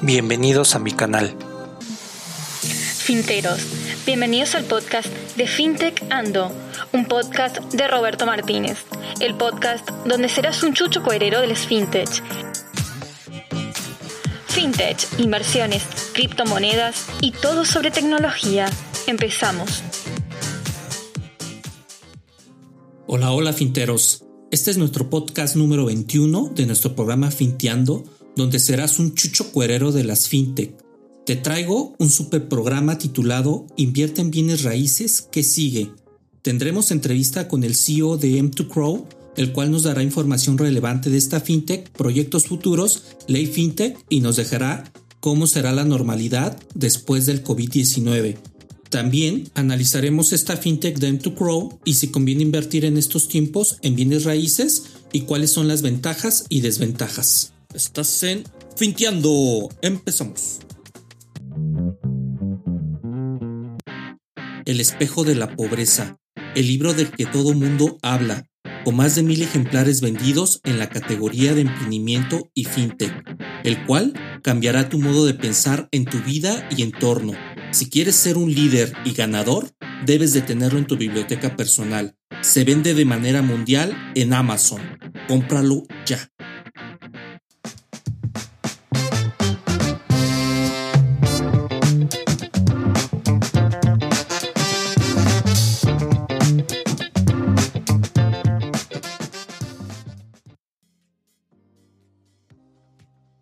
Bienvenidos a mi canal. Finteros, bienvenidos al podcast de FinTech Ando, un podcast de Roberto Martínez, el podcast donde serás un chucho coherero del FinTech. FinTech, inversiones, criptomonedas y todo sobre tecnología. Empezamos. Hola, hola Finteros. Este es nuestro podcast número 21 de nuestro programa Finteando, donde serás un chucho cuerero de las fintech. Te traigo un super programa titulado Invierte en bienes raíces que sigue. Tendremos entrevista con el CEO de M2Crow, el cual nos dará información relevante de esta fintech, proyectos futuros, ley fintech y nos dejará cómo será la normalidad después del COVID-19. También analizaremos esta fintech de M2Crow y si conviene invertir en estos tiempos en bienes raíces y cuáles son las ventajas y desventajas. Estás en Finteando. Empezamos. El espejo de la pobreza, el libro del que todo mundo habla, con más de mil ejemplares vendidos en la categoría de emprendimiento y fintech, el cual cambiará tu modo de pensar en tu vida y entorno si quieres ser un líder y ganador, debes de tenerlo en tu biblioteca personal. Se vende de manera mundial en Amazon. Cómpralo ya.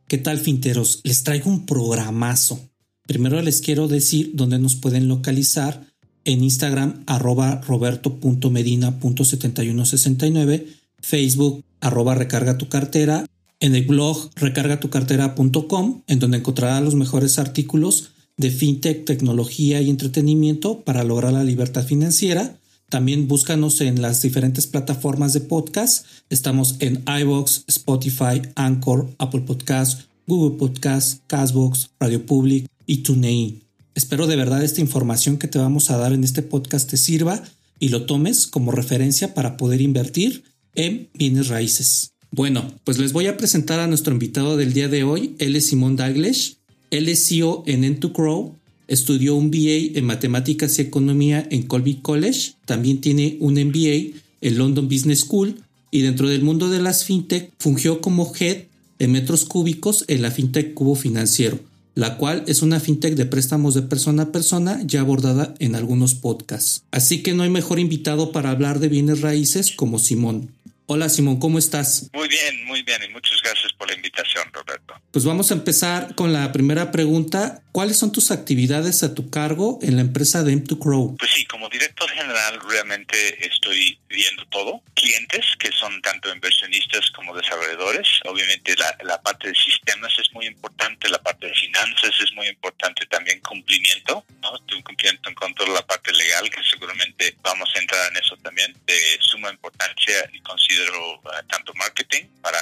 ¿Qué tal, finteros? Les traigo un programazo. Primero les quiero decir dónde nos pueden localizar en Instagram arroba roberto.medina.7169, Facebook arroba recarga tu cartera, en el blog recargatucartera.com, en donde encontrará los mejores artículos de fintech, tecnología y entretenimiento para lograr la libertad financiera. También búscanos en las diferentes plataformas de podcast. Estamos en iBox, Spotify, Anchor, Apple Podcasts, Google Podcasts, Castbox, Radio Public, y TuneIn. Espero de verdad esta información que te vamos a dar en este podcast te sirva y lo tomes como referencia para poder invertir en bienes raíces. Bueno, pues les voy a presentar a nuestro invitado del día de hoy. Él es Simón Daglish. Él es CEO en N2Crow. Estudió un BA en Matemáticas y Economía en Colby College. También tiene un MBA en London Business School. Y dentro del mundo de las fintech, fungió como head en metros cúbicos en la fintech Cubo Financiero la cual es una fintech de préstamos de persona a persona ya abordada en algunos podcasts. Así que no hay mejor invitado para hablar de bienes raíces como Simón. Hola Simón, ¿cómo estás? Muy bien, muy bien y muchas gracias por la invitación, Roberto. Pues vamos a empezar con la primera pregunta. ¿Cuáles son tus actividades a tu cargo en la empresa de M2Crow? Pues sí, como director general realmente estoy viendo todo. Clientes que son tanto inversionistas como desarrolladores. Obviamente la, la parte de sistemas es muy importante, la parte de finanzas es muy importante, también cumplimiento, ¿no? Un cumplimiento en cuanto a la parte legal, que seguramente vamos a entrar en eso también, de suma importancia y uh, tanto marketing para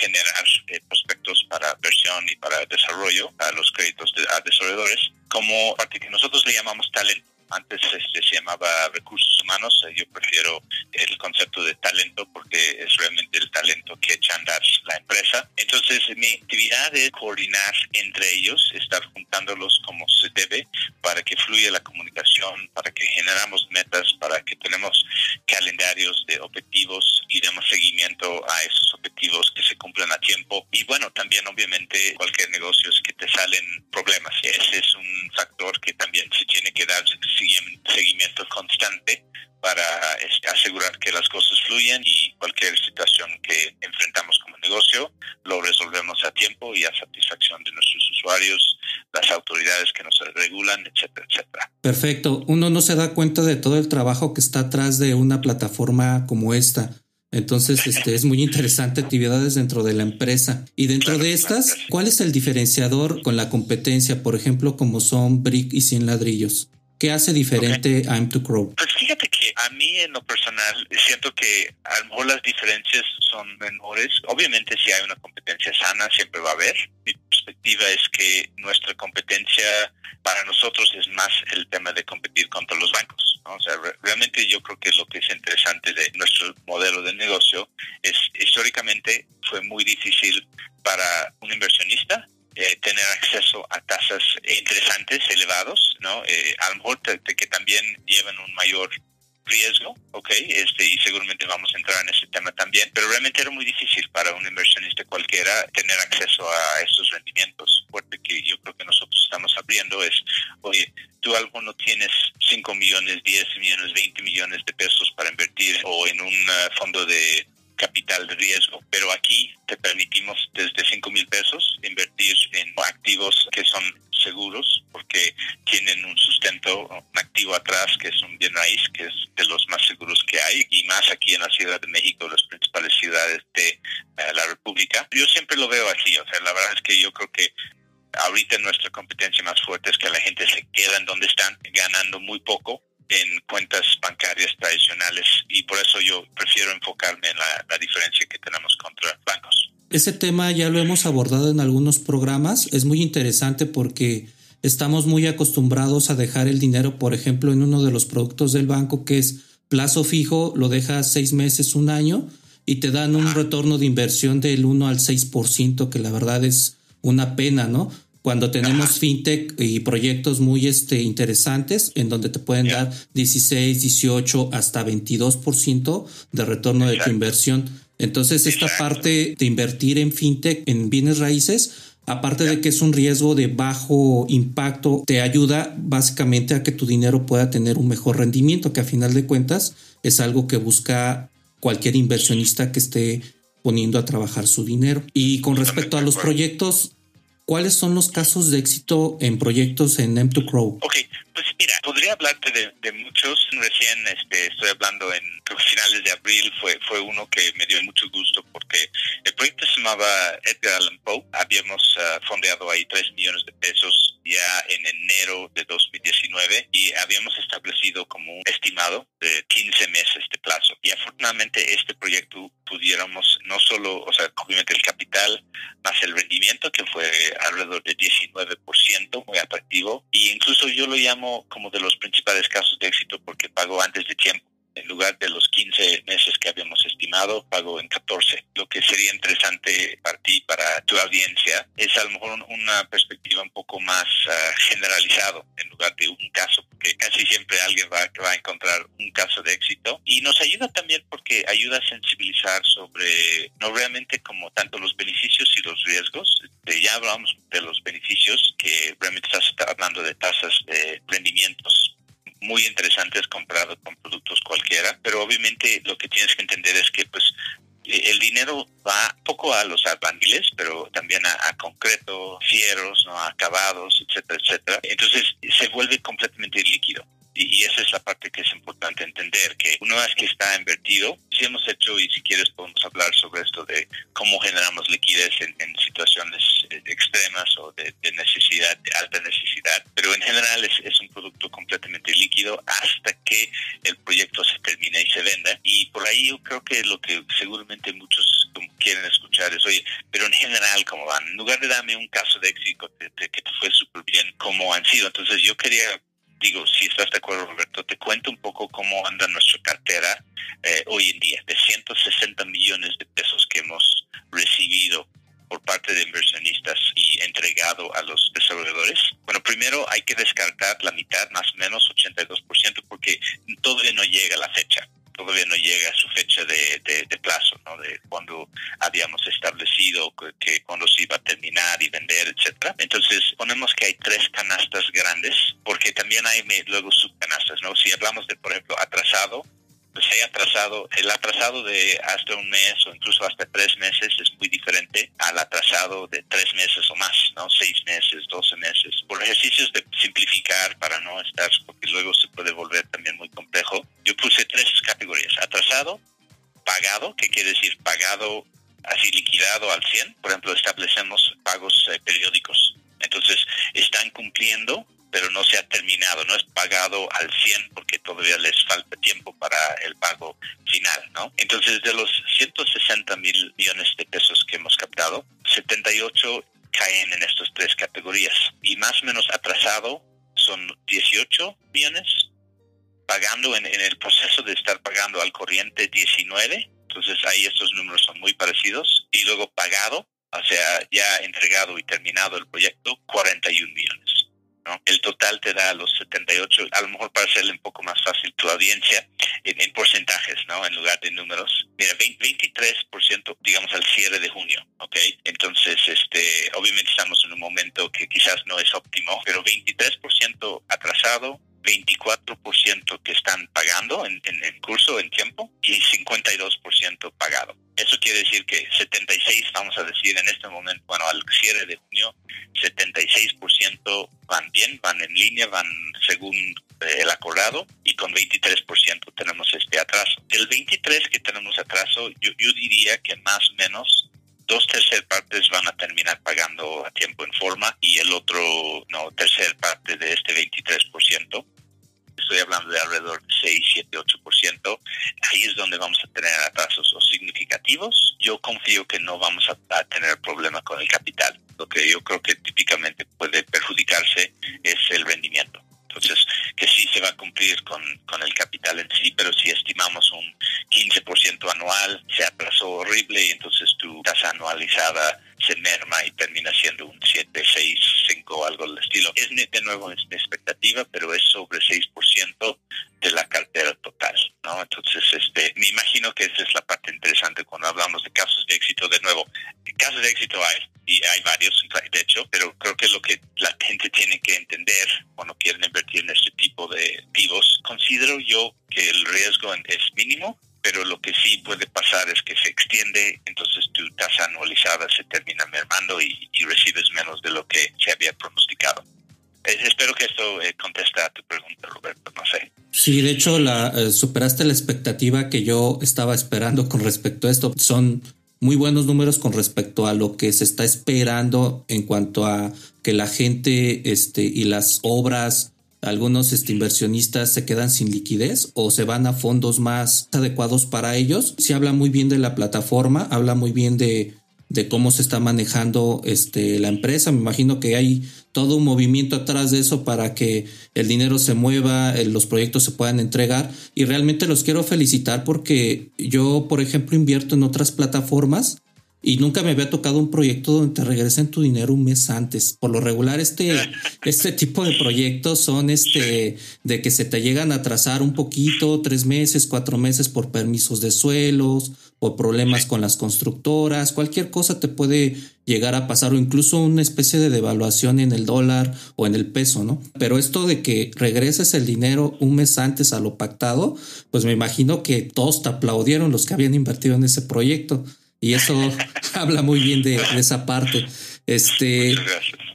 generar eh, prospectos para versión y para desarrollo a los créditos de, a desarrolladores, como parte que nosotros le llamamos talento antes este, se llamaba recursos humanos, eh, yo prefiero el concepto de talento porque es realmente el talento que echa a andar la empresa. Entonces mi actividad es coordinar entre ellos, estar juntándolos como se debe para que fluya la comunicación, para que generamos metas, para que tenemos calendarios de objetivos y demos seguimiento a esos objetivos que se cumplan a tiempo. Y bueno, también obviamente cualquier negocio es que te salen problemas. Ese es un factor que también fluyen y cualquier situación que enfrentamos como negocio lo resolvemos a tiempo y a satisfacción de nuestros usuarios, las autoridades que nos regulan, etcétera, etcétera. Perfecto. Uno no se da cuenta de todo el trabajo que está atrás de una plataforma como esta. Entonces, este es muy interesante actividades dentro de la empresa. Y dentro de estas, ¿cuál es el diferenciador con la competencia, por ejemplo, como son Brick y 100 ladrillos? ¿Qué hace diferente a M2Crow? Pues fíjate que a mí en lo personal siento que a lo mejor las diferencias son menores. Obviamente si hay una competencia sana siempre va a haber. Mi perspectiva es que nuestra competencia para nosotros es más el tema de competir contra los bancos. O sea, realmente yo creo que lo que es interesante de nuestro modelo de negocio es históricamente fue muy difícil para un inversionista eh, tener acceso a tasas interesantes, elevados, ¿no? Eh, a lo mejor que también llevan un mayor riesgo, ¿ok? Este, y seguramente vamos a entrar en ese tema también, pero realmente era muy difícil para un inversionista cualquiera tener acceso a estos rendimientos. Fuerte que yo creo que nosotros estamos abriendo es, oye, tú alguno tienes 5 millones, 10 millones, 20 millones de pesos para invertir o en un uh, fondo de capital de riesgo, pero aquí te permitimos desde 5 mil pesos invertir en activos que son seguros porque tienen un sustento, un activo atrás que es un bien raíz, que es de los más seguros que hay y más aquí en la Ciudad de México, las principales ciudades de eh, la República. Yo siempre lo veo así, o sea, la verdad es que yo creo que ahorita nuestra competencia más fuerte es que la gente se queda en donde están, ganando muy poco en cuentas bancarias tradicionales y por eso yo prefiero enfocarme en la, diferencia que tenemos contra bancos. Ese tema ya lo hemos abordado en algunos programas, es muy interesante porque estamos muy acostumbrados a dejar el dinero, por ejemplo, en uno de los productos del banco que es plazo fijo, lo dejas seis meses, un año y te dan un retorno de inversión del 1 al 6%, que la verdad es una pena, ¿no? Cuando tenemos fintech y proyectos muy este, interesantes en donde te pueden dar 16, 18, hasta 22% de retorno de tu inversión. Entonces, esta parte de invertir en fintech, en bienes raíces, aparte de que es un riesgo de bajo impacto, te ayuda básicamente a que tu dinero pueda tener un mejor rendimiento, que a final de cuentas es algo que busca cualquier inversionista que esté poniendo a trabajar su dinero. Y con respecto a los proyectos, ¿Cuáles son los casos de éxito en proyectos en M2Crow? Ok, pues mira, podría hablarte de, muchos. Recién este, estoy hablando en finales de abril, fue, fue uno que me dio mucho gusto porque el proyecto se llamaba Edgar Allan Poe. Habíamos uh, fondeado ahí 3 millones de pesos ya en enero de 2019 y habíamos establecido como un estimado de 15 meses de Y afortunadamente este proyecto pudiéramos no solo, o sea, obviamente el capital más el rendimiento que fue alrededor de 19%, muy atractivo. Y incluso yo lo llamo como de los principales casos de éxito porque pagó antes de tiempo en lugar de los 15 meses que habíamos estimado, pago en 14. Lo que sería interesante para ti, para tu audiencia, es a lo mejor una perspectiva un poco más uh, generalizado en lugar de un caso, porque casi siempre alguien va, va a encontrar un caso de éxito. Y nos ayuda también porque ayuda a sensibilizar sobre, no realmente como tanto los beneficios y los riesgos, ya hablamos de los beneficios, que realmente estás hablando de tasas de rendimientos muy interesantes comparado con productos cualquiera, pero obviamente lo que tienes que entender es que pues el dinero va poco a los albañiles, pero también a, concreto, fieros, ¿no? acabados, etcétera, etcétera. Entonces se vuelve completamente líquido. Y, esa es la parte que es importante entender, que una vez que está invertido, si hemos hecho, y si quieres podemos hablar sobre esto de cómo generamos liquidez en, situaciones eh, extremas o de, necesidad, de alta necesidad, pero en general es, es, un producto completamente líquido hasta que el proyecto se termine y se venda. Y por ahí yo creo que lo que seguramente muchos quieren escuchar es, oye, pero en general, ¿cómo van? En lugar de darme un caso de éxito que, que te fue súper bien, ¿cómo han sido? Entonces yo quería digo, si estás de acuerdo, Roberto, te cuento un poco cómo anda nuestra cartera eh, hoy en día, de 160 millones de pesos que hemos recibido por parte de inversionistas y entregado a los desarrolladores. Bueno, primero hay que descartar la mitad, más o menos 82%, porque todavía no llega la fecha todavía no llega a su fecha de, plazo, ¿no? De cuando habíamos establecido que, cuando se iba a terminar y vender, etcétera. Entonces ponemos que hay tres canastas grandes, porque también hay luego subcanastas, ¿no? Si hablamos de, por ejemplo, atrasado, pues hay atrasado, el atrasado de hasta un mes o incluso hasta tres meses es muy diferente al atrasado de tres meses o más, ¿no? Seis meses, doce meses. Por ejercicios de simplificar para no estar, porque luego se puede volver también muy complejo, yo puse tres categorías. Atrasado, pagado, que quiere decir pagado así liquidado al 100. Por ejemplo, establecemos pagos eh, periódicos. Entonces, están cumpliendo pero no se ha terminado, no es pagado al 100 porque todavía les falta tiempo para el pago final, ¿no? Entonces, de los 160 mil millones de pesos que hemos captado, 78 caen en estas tres categorías y más o menos atrasado son 18 millones, pagando en, en el proceso de estar pagando al corriente 19, entonces ahí estos números son muy parecidos, y luego pagado o sea, ya entregado y terminado el proyecto, 41 millones. ¿No? El total te da los 78, a lo mejor para hacerle un poco más fácil tu audiencia, en, porcentajes, ¿no? En lugar de números. Mira, 23%, digamos, al cierre de junio, ¿ok? Entonces, este, obviamente estamos en un momento que quizás no es óptimo, pero 23% atrasado, 24% que están pagando en, en, curso, en tiempo, y 52% pagado. Eso quiere decir que 76, vamos a decir en este momento, bueno, al cierre de junio, 76% van bien, van en línea, van según eh, el acordado, y con 23% tenemos este atraso. Del 23 que tenemos atraso, yo, yo diría que más o menos dos tercer partes van a terminar pagando a tiempo en forma y el otro, no, tercer parte de este 23%. Estoy hablando de alrededor de 6, 7, 8%. Ahí es donde vamos a tener atrasos significativos. Yo confío que no vamos a, a tener problema con el capital. Lo que yo creo que típicamente puede perjudicarse es el rendimiento. Entonces, que sí se va a cumplir con, con el capital en sí, pero si estimamos un 15% anual, se atrasó horrible y entonces tu tasa anualizada se merma y termina siendo un 7, 6, 5 algo del estilo. Es de nuevo es mi expectativa, pero es sobre 6% de la cartera total, ¿no? Entonces, este, me imagino que esa es la parte interesante cuando hablamos de casos de éxito. De nuevo, casos de éxito hay, y hay varios, de hecho, pero creo que lo que la gente tiene que entender cuando quieren invertir en este tipo de activos, considero yo que el riesgo es mínimo pero lo que sí puede pasar es que se extiende, entonces tu tasa anualizada se termina mermando y, recibes menos de lo que se había pronosticado. Eh, espero que esto eh, conteste a tu pregunta, Roberto, no sé. Sí, de hecho, la, eh, superaste la expectativa que yo estaba esperando con respecto a esto. Son muy buenos números con respecto a lo que se está esperando en cuanto a que la gente este, y las obras algunos este, inversionistas se quedan sin liquidez o se van a fondos más adecuados para ellos. Se habla muy bien de la plataforma, habla muy bien de, de cómo se está manejando este, la empresa. Me imagino que hay todo un movimiento atrás de eso para que el dinero se mueva, eh, los proyectos se puedan entregar. Y realmente los quiero felicitar porque yo, por ejemplo, invierto en otras plataformas y nunca me había tocado un proyecto donde te regresen tu dinero un mes antes. Por lo regular, este, este tipo de proyectos son este de que se te llegan a atrasar un poquito, tres meses, cuatro meses por permisos de suelos, o problemas con las constructoras, cualquier cosa te puede llegar a pasar, o incluso una especie de devaluación en el dólar o en el peso, ¿no? Pero esto de que regreses el dinero un mes antes a lo pactado, pues me imagino que todos te aplaudieron los que habían invertido en ese proyecto. Y eso habla muy bien de, esa parte. Este,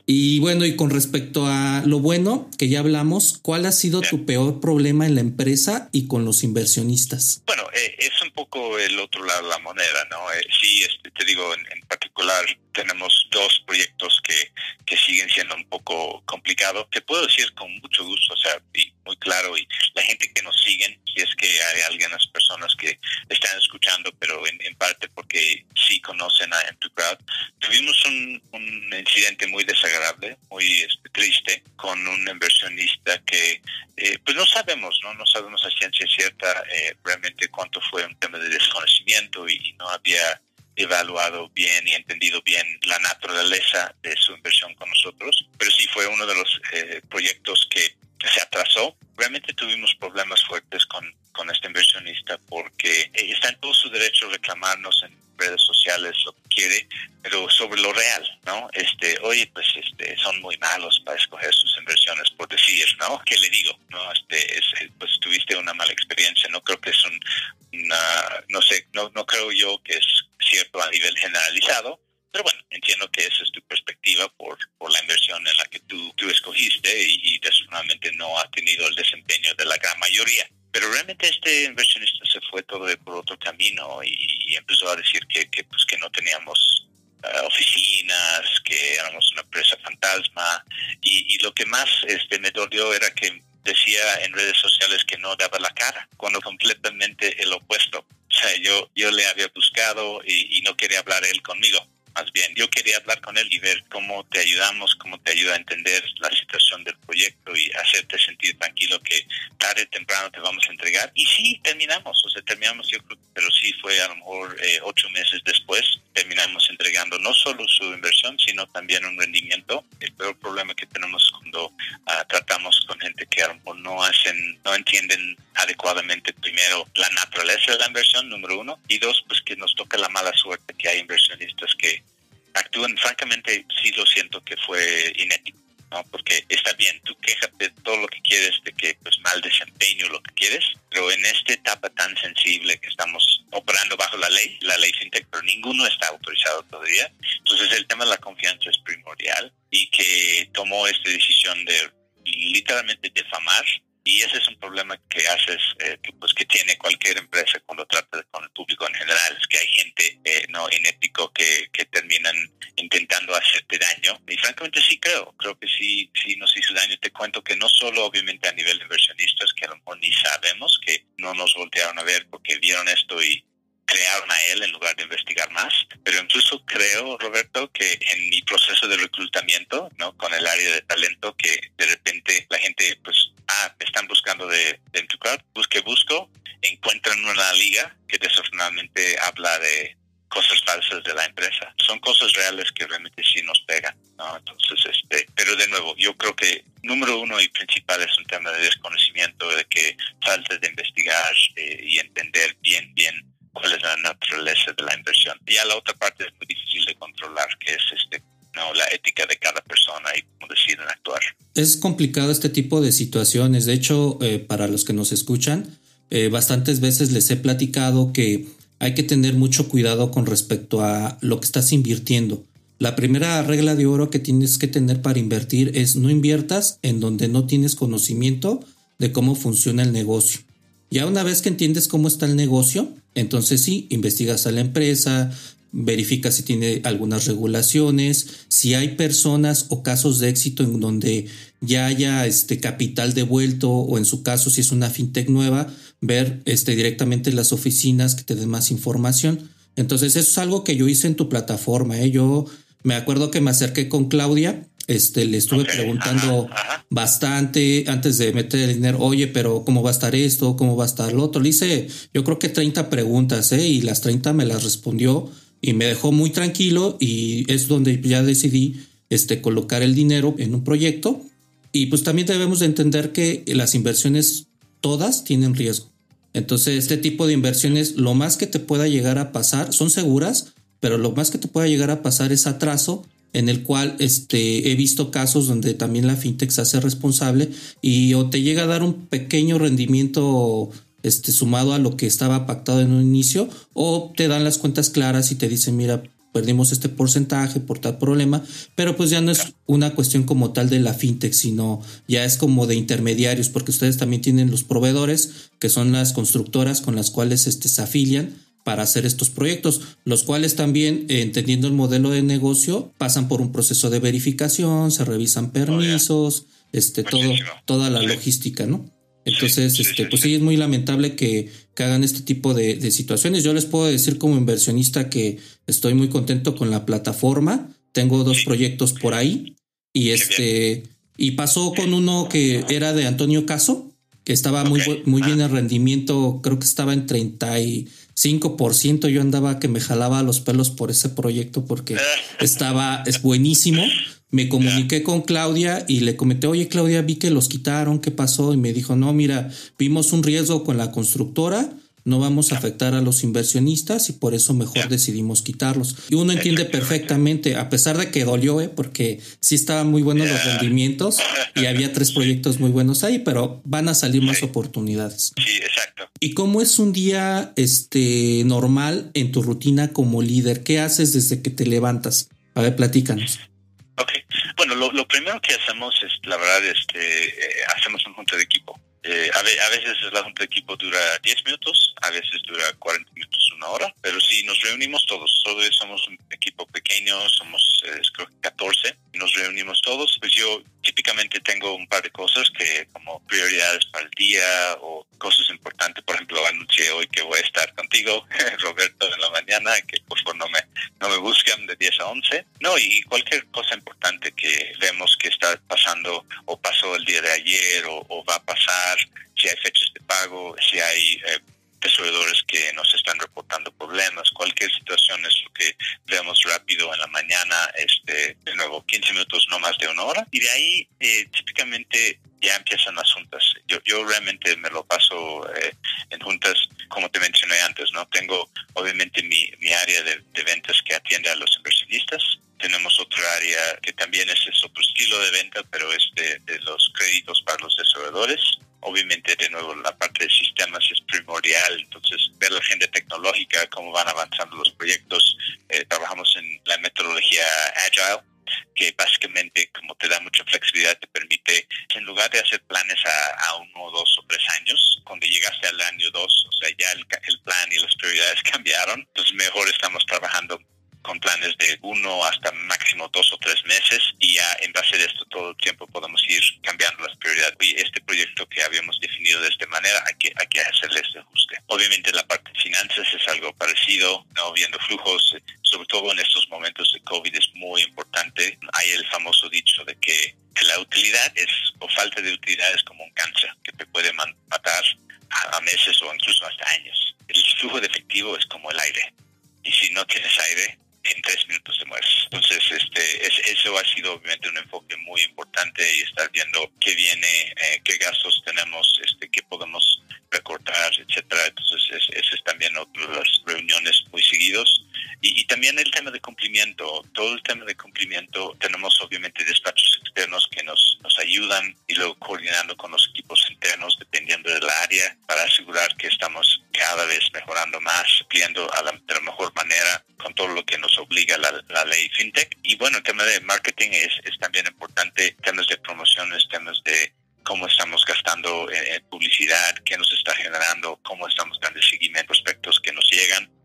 y bueno, y con respecto a lo bueno que ya hablamos, ¿cuál ha sido tu peor problema en la empresa y con los inversionistas? Bueno, eh, es un poco el otro lado de la moneda, ¿no? Eh, sí, este, te digo, en, particular tenemos dos proyectos que, que siguen siendo un poco complicados, que puedo decir con mucho gusto, o sea, y muy claro, y la gente que nos siguen, si es que hay algunas personas que están escuchando, pero en, en parte porque sí conocen a Crowd, tuvimos un, un incidente muy desagradable muy este, triste, con un inversionista que eh, pues no sabemos, ¿no? No sabemos a ciencia cierta eh, realmente cuánto fue un tema de desconocimiento y, no había evaluado bien y entendido bien la naturaleza de su inversión con nosotros, pero sí fue uno de los eh, proyectos que se atrasó. Realmente tuvimos problemas fuertes con, con este inversionista porque está en todo su derecho a reclamarnos en redes sociales lo que quiere, pero sobre lo real, ¿no? Este, oye, pues este, son muy malos para escoger sus inversiones, por decir, ¿no? ¿Qué le digo? No, este, es, pues tuviste una mala experiencia, no creo que es quería hablar él conmigo más bien. Yo quería hablar con él y ver cómo te ayudamos, cómo te ayuda a entender la situación del proyecto y hacerte sentir tranquilo que tarde o temprano te vamos a entregar. Y sí, terminamos, o sea, terminamos yo creo, pero sí fue a lo mejor eh, ocho meses después, terminamos entregando no solo su inversión, sino también un rendimiento. El peor problema que tenemos cuando ah, tratamos con gente que a no hacen, no entienden adecuadamente primero la naturaleza de la inversión, número uno, y dos, pues que nos toca la mala suerte que hay inversionistas que actúan, francamente, sí lo siento que fue inético ¿no? Porque está bien, tú quéjate todo lo que quieres de que pues mal desempeño, lo que quieres, pero en esta etapa tan sensible que estamos operando bajo la ley, la ley FinTech, pero ninguno está autorizado todavía. Entonces el tema de la confianza es primordial y que tomó esta decisión de literalmente defamar y ese es un problema que haces, eh, que, pues que tiene cualquier empresa cuando trata con el público en general, es que hay gente eh, no inético que, que terminan intentando hacerte daño. Y francamente sí creo, creo que sí, sí nos hizo daño. Te cuento que no solo obviamente a nivel de inversionistas, que a lo mejor ni sabemos, que no nos voltearon a ver porque vieron esto y crearon a él en lugar de investigar más. Pero incluso creo, Roberto, que en mi proceso de reclutamiento, ¿no? Con el área de talento, que de repente la gente, pues, ah, están buscando de, de busque, busco, encuentran una liga que desafortunadamente habla de cosas falsas de la empresa. Son cosas reales que realmente sí nos pegan, ¿no? Entonces, este, pero de nuevo, yo creo que número uno y principal es un tema de desconocimiento, de que falta de investigar eh, y entender bien, bien cuál es la naturaleza de la inversión. Y a la otra parte es muy difícil de controlar, que es este no, la ética de cada persona y cómo deciden actuar. Es complicado este tipo de situaciones. De hecho, eh, para los que nos escuchan, eh, bastantes veces les he platicado que hay que tener mucho cuidado con respecto a lo que estás invirtiendo. La primera regla de oro que tienes que tener para invertir es no inviertas en donde no tienes conocimiento de cómo funciona el negocio. Ya una vez que entiendes cómo está el negocio, entonces sí, investigas a la empresa, verifica si tiene algunas regulaciones, si hay personas o casos de éxito en donde ya haya este capital devuelto o en su caso si es una fintech nueva, ver este directamente las oficinas que te den más información. Entonces eso es algo que yo hice en tu plataforma. ¿eh? Yo me acuerdo que me acerqué con Claudia este, le estuve preguntando bastante antes de meter el dinero, oye, pero ¿cómo va a estar esto? ¿Cómo va a estar lo otro? Le hice, yo creo que 30 preguntas, ¿eh? Y las 30 me las respondió y me dejó muy tranquilo y es donde ya decidí este, colocar el dinero en un proyecto. Y pues también debemos de entender que las inversiones todas tienen riesgo. Entonces, este tipo de inversiones, lo más que te pueda llegar a pasar, son seguras, pero lo más que te pueda llegar a pasar es atraso en el cual este, he visto casos donde también la fintech se hace responsable y o te llega a dar un pequeño rendimiento este, sumado a lo que estaba pactado en un inicio o te dan las cuentas claras y te dicen, mira, perdimos este porcentaje por tal problema, pero pues ya no es una cuestión como tal de la fintech, sino ya es como de intermediarios, porque ustedes también tienen los proveedores, que son las constructoras con las cuales este, se afilian para hacer estos proyectos, los cuales también, eh, entendiendo el modelo de negocio, pasan por un proceso de verificación, se revisan permisos, este, todo, toda la logística, ¿no? Entonces, este, pues sí, es muy lamentable que, hagan este tipo de, situaciones. Yo les puedo decir como inversionista que estoy muy contento con la plataforma. Tengo dos proyectos por ahí. Y este, y pasó con uno que era de Antonio Caso, que estaba muy, muy bien ah. el rendimiento, creo que estaba en 30 y 5% yo andaba que me jalaba los pelos por ese proyecto porque estaba, es buenísimo. Me comuniqué con Claudia y le comenté, oye Claudia, vi que los quitaron, ¿qué pasó? Y me dijo, no, mira, vimos un riesgo con la constructora, no vamos a afectar a los inversionistas y por eso mejor decidimos quitarlos. Y uno entiende perfectamente, a pesar de que dolió, ¿eh? porque sí estaban muy buenos los rendimientos y había tres proyectos muy buenos ahí, pero van a salir más oportunidades. Sí, exacto. ¿Y cómo es un día este, normal en tu rutina como líder? ¿Qué haces desde que te levantas? A ver, platícanos. Ok, bueno, lo, primero que hacemos es, la verdad, este, eh, hacemos un junta de equipo. Eh, a, veces la junta de equipo dura 10 minutos, a veces dura 40 minutos, una hora, pero si nos reunimos todos, todos somos un equipo pequeño, somos eh, creo que 14, nos reunimos todos, pues yo típicamente tengo un par de cosas que como prioridades para el día o cosas importantes, por ejemplo, anuncié hoy que voy a estar contigo, Roberto, en la mañana, que por favor no me, no me busquen de 10 a 11, no, y cualquier cosa importante que vemos que está pasando o pasó el día de ayer o, o va a pasar, si hay fechas de pago, si hay eh, que nos están reportando problemas, cualquier situación es lo que vemos rápido en la mañana, este, de nuevo, 15 minutos, no más de una hora. Y de ahí, eh, típicamente, ya empiezan las juntas. Yo, yo realmente me lo paso eh, en juntas, como te mencioné antes, ¿no? Tengo obviamente mi, mi área de, de, ventas que atiende a los inversionistas. Tenemos otra área que también es, es otro estilo de venta, pero es de, de los créditos para los desarrolladores. Obviamente, de nuevo, la parte de sistemas es primordial. Entonces, ver la agenda tecnológica, cómo no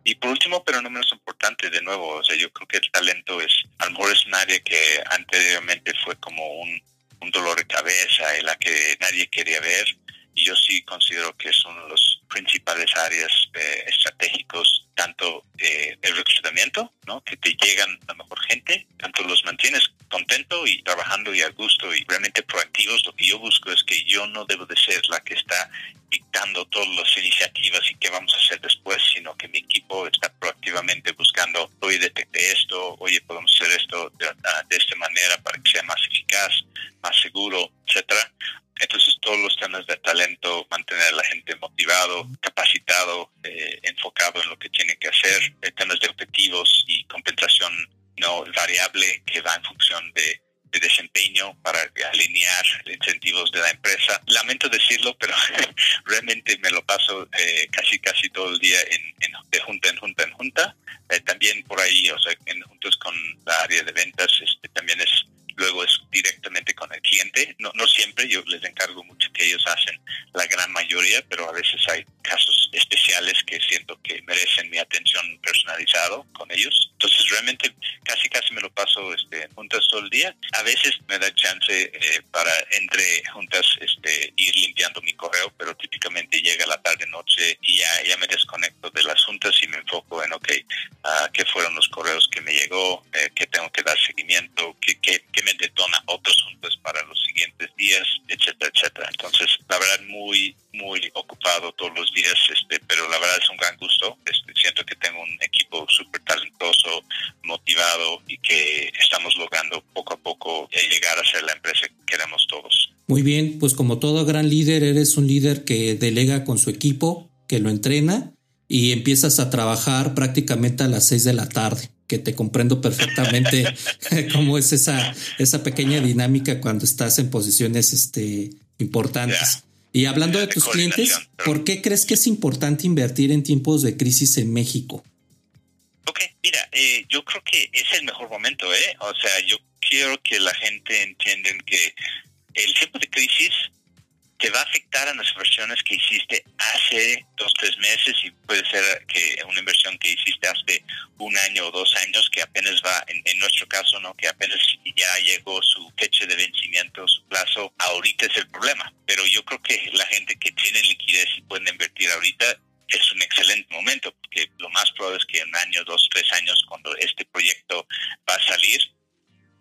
Y por último, pero no menos importante, de nuevo, o sea, yo creo que el talento es, a lo mejor es un área que anteriormente fue como un, un dolor de cabeza en la que nadie quería ver. Y yo sí considero que es uno de los principales áreas eh, estratégicos, tanto eh, el reclutamiento, ¿no? que te llegan la mejor gente, tanto los mantienes contento y trabajando y a gusto y realmente proactivos. Lo que yo busco es que yo no debo de ser la que está dictando todas las iniciativas y qué vamos a hacer después, sino que mi equipo está proactivamente buscando, oye, detecte esto, oye, podemos hacer esto de, de esta manera para que sea más eficaz, más seguro, etcétera. Entonces, todos los temas de talento, mantener a la gente motivado, capacitado, eh, enfocado en lo que tiene que hacer, eh, temas de objetivos y compensación no variable que va en función de, de desempeño para alinear incentivos de la empresa. Lamento decirlo, pero realmente me lo paso eh, casi casi todo el día en, en, de junta en junta en junta. Eh, también por ahí, o sea, en juntos con la área de ventas, este, también es luego es directamente con el cliente. No, no siempre, yo les encargo mucho que ellos hacen la gran mayoría, pero a veces hay casos especiales que siento que merecen mi atención personalizado con ellos. Entonces realmente casi casi me lo paso este, juntas todo el día. A veces me da chance eh, para entre juntas este, ir limpiando mi correo, pero típicamente llega la tarde noche y ya, ya me desconecto de las juntas y me enfoco en, ok, uh, qué fueron los correos que me llegó, eh, qué tengo que dar seguimiento, qué, qué, qué me detona otros juntas Muy bien, pues como todo gran líder, eres un líder que delega con su equipo, que lo entrena y empiezas a trabajar prácticamente a las seis de la tarde que te comprendo perfectamente cómo es esa, esa pequeña dinámica cuando estás en posiciones este, importantes. Yeah. Y hablando yeah, de tus clientes. ¿por qué crees que es importante invertir en tiempos de crisis en México? Ok, mira, eh, yo creo que es el mejor momento, ¿eh? O sea, yo quiero que la gente entienda que el tiempo de crisis te va a afectar a las inversiones que hiciste hace dos, tres meses y puede ser que una inversión que hiciste hace un año o dos años que apenas va, en, en nuestro caso, no que apenas ya llegó su fecha de vencimiento, su plazo, ahorita es el problema. Pero yo creo que la gente que tiene liquidez y pueden invertir ahorita es un excelente momento, porque lo más probable es que en un año, dos, tres años, cuando este proyecto va a salir,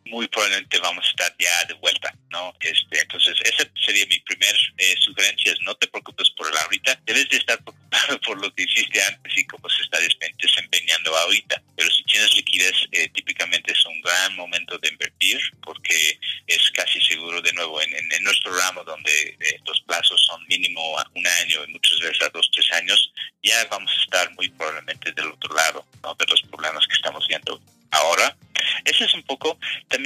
muy probablemente vamos a estar ya de vuelta ¿no? Este, entonces, esa sería mi primer eh, sugerencia, no te preocupes por el ahorita, debes de estar preocupado por lo que hiciste antes y cómo se está desempeñando ahorita. Pero si tienes liquidez, eh, típicamente es un gran momento de invertir porque es casi seguro, de nuevo, en, en, nuestro ramo donde eh, los plazos son mínimo a un año y muchas veces a dos, tres años, ya vamos a estar muy probablemente del otro lado ¿no? de los problemas que estamos viendo ahora. Ese es un poco,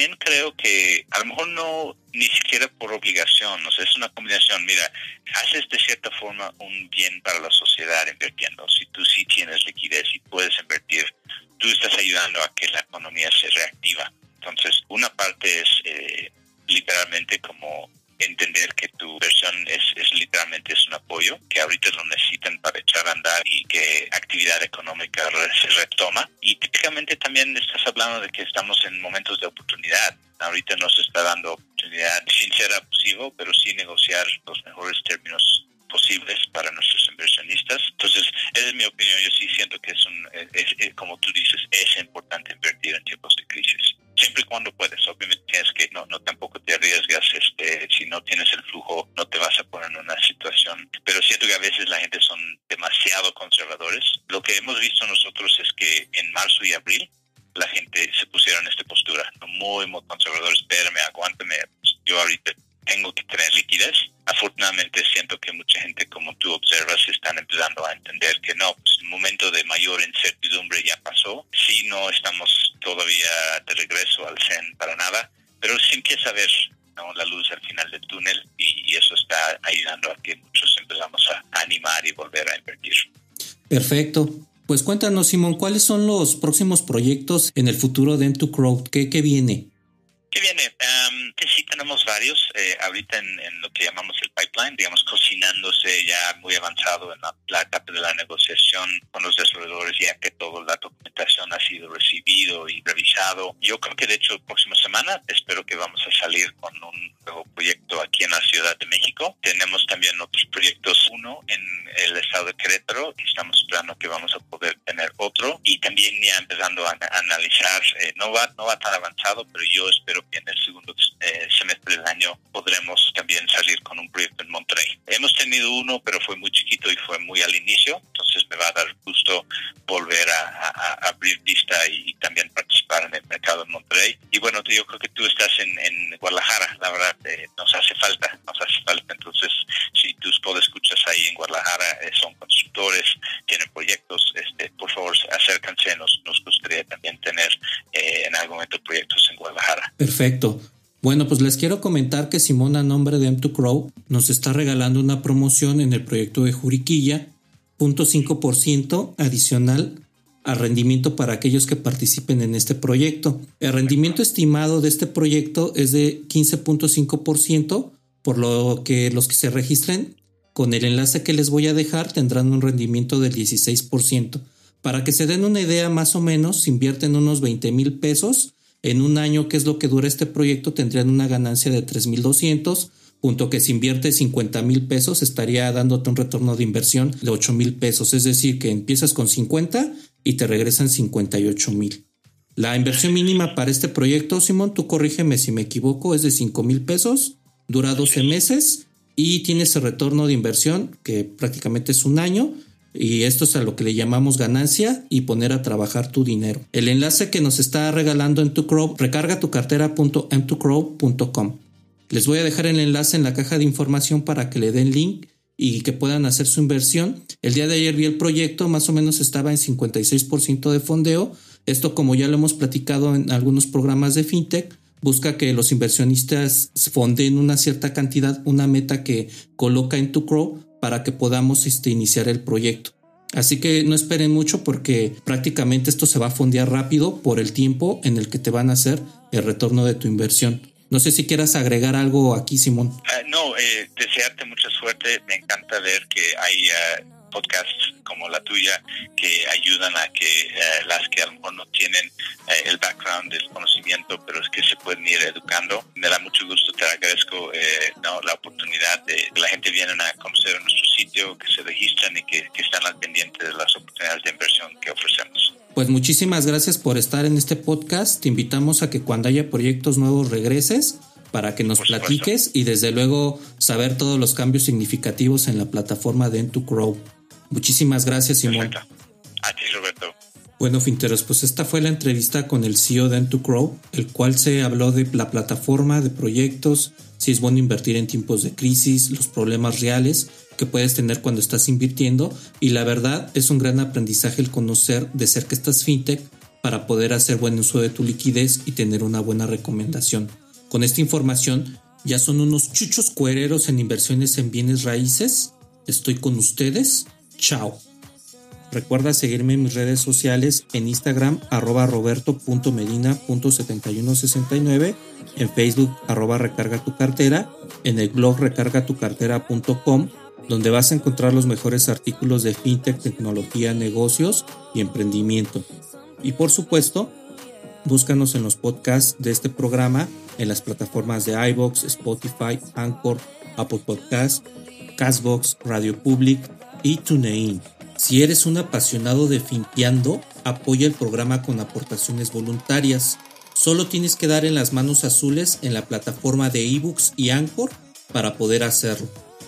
también creo que a lo mejor no ni siquiera por obligación, o sea, es una combinación, mira, haces de cierta forma un bien para la sociedad invirtiendo, si tú sí tienes liquidez y puedes invertir, tú estás ayudando a que la economía se reactiva. Entonces, una parte es eh, literalmente como entender que tu versión es, es literalmente es un apoyo, que ahorita lo necesitan para echar a andar y que actividad económica se retoma. Y típicamente también estás hablando de que estamos en momentos de oportunidad. Ahorita nos está dando oportunidad sin ser abusivo, pero sí negociar los mejores términos posibles para nuestros inversionistas. Entonces, esa es mi opinión. Yo sí siento que es un, es, como tú dices, es importante invertir en tiempos de crisis siempre y cuando puedes. Obviamente tienes que, no, no tampoco te arriesgas, este, no tienes el flujo, no te vas a poner en una situación. Pero siento que a veces la gente son demasiado conservadores. Lo que hemos visto nosotros es que en marzo y abril la gente se pusieron en esta postura, muy, muy conservadores, espérame, aguántame, yo ahorita tengo que tener liquidez. Perfecto. Pues cuéntanos, Simón, ¿cuáles son los próximos proyectos en el futuro de Crowd? ¿Qué, qué viene? ¿Qué viene? sí tenemos varios, eh, ahorita en, lo que llamamos el pipeline, digamos, cocinándose ya muy avanzado en la, etapa de la negociación con los desarrolladores, ya que toda la documentación ha sido recibido y revisado. Yo creo que de hecho, próxima semana espero que vamos a salir con un nuevo proyecto aquí en la Ciudad de México. Tenemos también otros proyectos, uno en el estado de Querétaro, y estamos esperando que vamos a poder tener otro, y también ya empezando a, analizar, eh, no, va, no va tan avanzado, pero yo espero que en el segundo eh, semestre del año podremos también salir con un proyecto en Monterrey. Hemos tenido uno, pero fue muy chiquito y fue muy al inicio, entonces me va a dar gusto volver a, abrir pista y, también participar en el mercado en Monterrey. Y bueno, yo creo que tú estás en, Guadalajara, la verdad, eh, nos hace falta, nos hace falta. Entonces, si tus escuchas ahí en Guadalajara eh, son constructores, tienen proyectos, este, por favor acérquense, nos, nos gustaría también tener en algún momento proyectos en Guadalajara. Perfecto. Bueno, pues les quiero comentar que Simón a nombre de M2Crow nos está regalando una promoción en el proyecto de Juriquilla, 0.5% adicional al rendimiento para aquellos que participen en este proyecto. El rendimiento estimado de este proyecto es de 15.5%, por lo que los que se registren con el enlace que les voy a dejar tendrán un rendimiento del 16%. Para que se den una idea más o menos, invierten unos 20 mil pesos, en un año, que es lo que dura este proyecto, tendrían una ganancia de 3.200, punto que si inviertes 50 mil pesos estaría dándote un retorno de inversión de 8 mil pesos. Es decir, que empiezas con 50 y te regresan 58 mil. La inversión mínima para este proyecto, Simón, tú corrígeme si me equivoco, es de 5 mil pesos, dura 12 meses y tiene ese retorno de inversión que prácticamente es un año y esto es a lo que le llamamos ganancia y poner a trabajar tu dinero. El enlace que nos está regalando en tu Crow, recarga tu cartera.m2crow.com. Les voy a dejar el enlace en la caja de información para que le den link y que puedan hacer su inversión. El día de ayer vi el proyecto, más o menos estaba en 56% de fondeo. Esto, como ya lo hemos platicado en algunos programas de fintech, busca que los inversionistas fonden una cierta cantidad, una meta que coloca en tu Crow para que podamos este, iniciar el proyecto. Así que no esperen mucho porque prácticamente esto se va a fondear rápido por el tiempo en el que te van a hacer el retorno de tu inversión. No sé si quieras agregar algo aquí, Simón. Ah, no, eh, desearte mucha suerte. Me encanta ver que hay uh, podcasts como la tuya que ayudan a que eh, las que a lo mejor no tienen eh, el background, el conocimiento, pero es que se pueden ir educando. Me da mucho gusto, te agradezco eh, la oportunidad de que la gente viene a conocer nuestro sitio, que se registran y que, que están al pendiente de las oportunidades de inversión que ofrecemos. Pues muchísimas gracias por estar en este podcast. Te invitamos a que cuando haya proyectos nuevos regreses para que nos platiques y desde luego saber todos los cambios significativos en la plataforma de N2Crow. Muchísimas gracias, Simón. A ti, Roberto. Bueno, Finteros, pues esta fue la entrevista con el CEO de N2Crow, el cual se habló de la plataforma, de proyectos, si es bueno invertir en tiempos de crisis, los problemas reales que puedes tener cuando estás invirtiendo y la verdad es un gran aprendizaje el conocer de cerca estas fintech para poder hacer buen uso de tu liquidez y tener una buena recomendación. Con esta información ya son unos chuchos cuereros en inversiones en bienes raíces. Estoy con ustedes. Chao. Recuerda seguirme en mis redes sociales en Instagram arroba roberto.medina.7169, en Facebook arroba recarga tu cartera, en el blog recargatucartera.com, donde vas a encontrar los mejores artículos de fintech, tecnología, negocios y emprendimiento. Y por supuesto, Búscanos en los podcasts de este programa en las plataformas de iBox, Spotify, Anchor, Apple Podcasts, Castbox, Radio Public y. Si eres un apasionado de Finteando, apoya el programa con aportaciones voluntarias. Solo tienes que dar en las manos azules en la plataforma de ebooks y Anchor para poder hacerlo.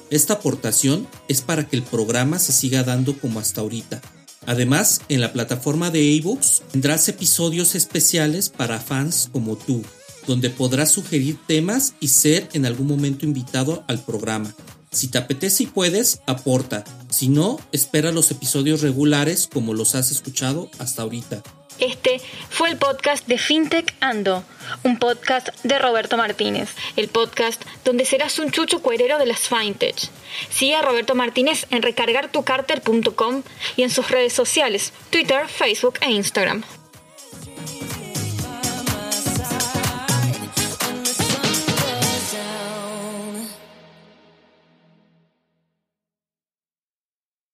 Esta aportación es para que el programa se siga dando como hasta ahorita Además, en la plataforma de ebooks tendrás episodios especiales para fans como tú, donde podrás sugerir temas y ser en algún momento invitado al programa. Si te apetece y puedes, aporta. Si no, espera los episodios regulares como los has escuchado hasta ahorita. Este fue el podcast de FinTech Ando, un podcast de Roberto Martínez, el podcast donde serás un chucho cuerero de las FinTech. Sigue a Roberto Martínez en recargartucarter.com y en sus redes sociales, Twitter, Facebook e Instagram.